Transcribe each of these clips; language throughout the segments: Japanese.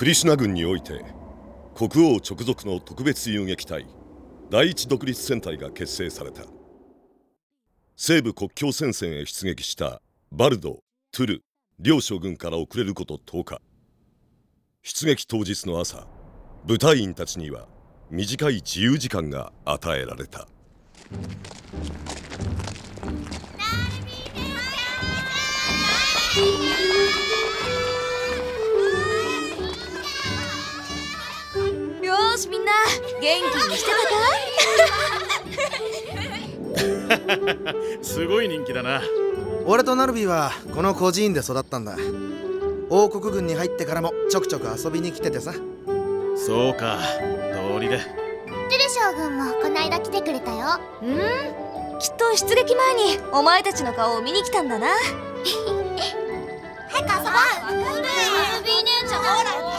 クリシュナ軍において国王直属の特別遊撃隊第一独立戦隊が結成された。西部国境戦線へ出撃したバルドトゥル両将軍から遅れること10日。出撃当日の朝部隊員たちには短い自由時間が与えられた。しみんな。元気にしてたか？すごい人気だな。俺とナルビーはこの孤児院で育ったんだ。王国軍に入ってからもちょくちょく遊びに来ててさ。そうか。道理でトゥル将軍もこないだ来てくれたよ。うん？きっと出撃前にお前たちの顔を見に来たんだな。早く遊ぼう。ルビー姉ちゃんほらこっ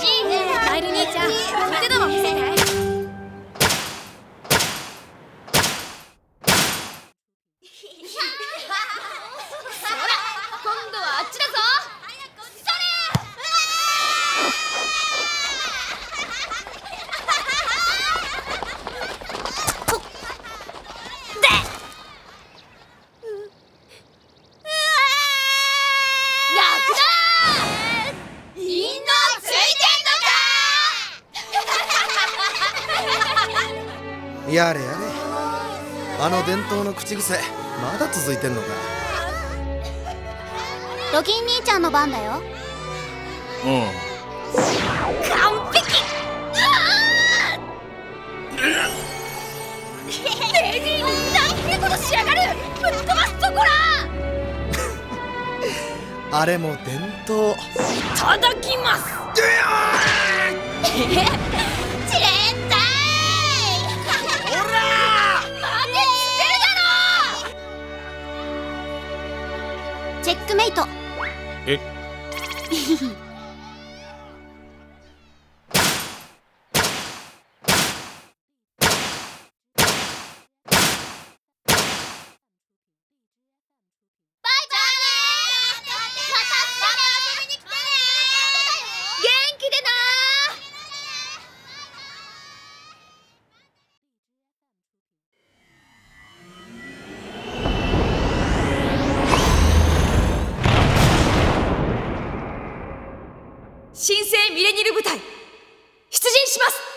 やれやれ。あの伝統の口癖まだ続いてんのか。ロキン兄ちゃんの番だよ。うん。完璧。レディー。なんてことしやがるぶっ飛ばすとこらあれも伝統。いただきます。チ チェックメイト。え？新生ミレニル部隊出陣します。